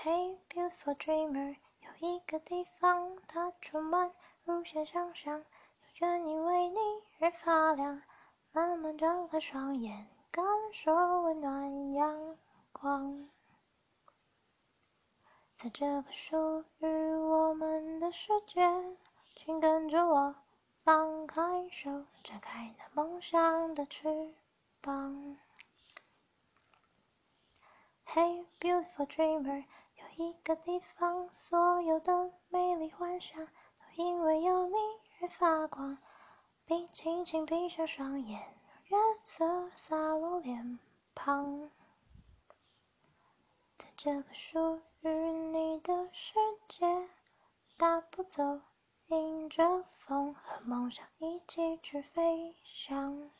Hey, beautiful dreamer，有一个地方，它充满无限想象，有人因为你而发亮。慢慢张开双眼，感受温暖阳光。在这个属于我们的世界，请跟着我，放开手，展开那梦想的翅膀。Hey, beautiful dreamer，一个地方，所有的美丽幻想都因为有你而发光。闭，轻轻闭上双眼，月色洒落脸庞。在这个属于你的世界，大步走，迎着风和梦想一起去飞翔。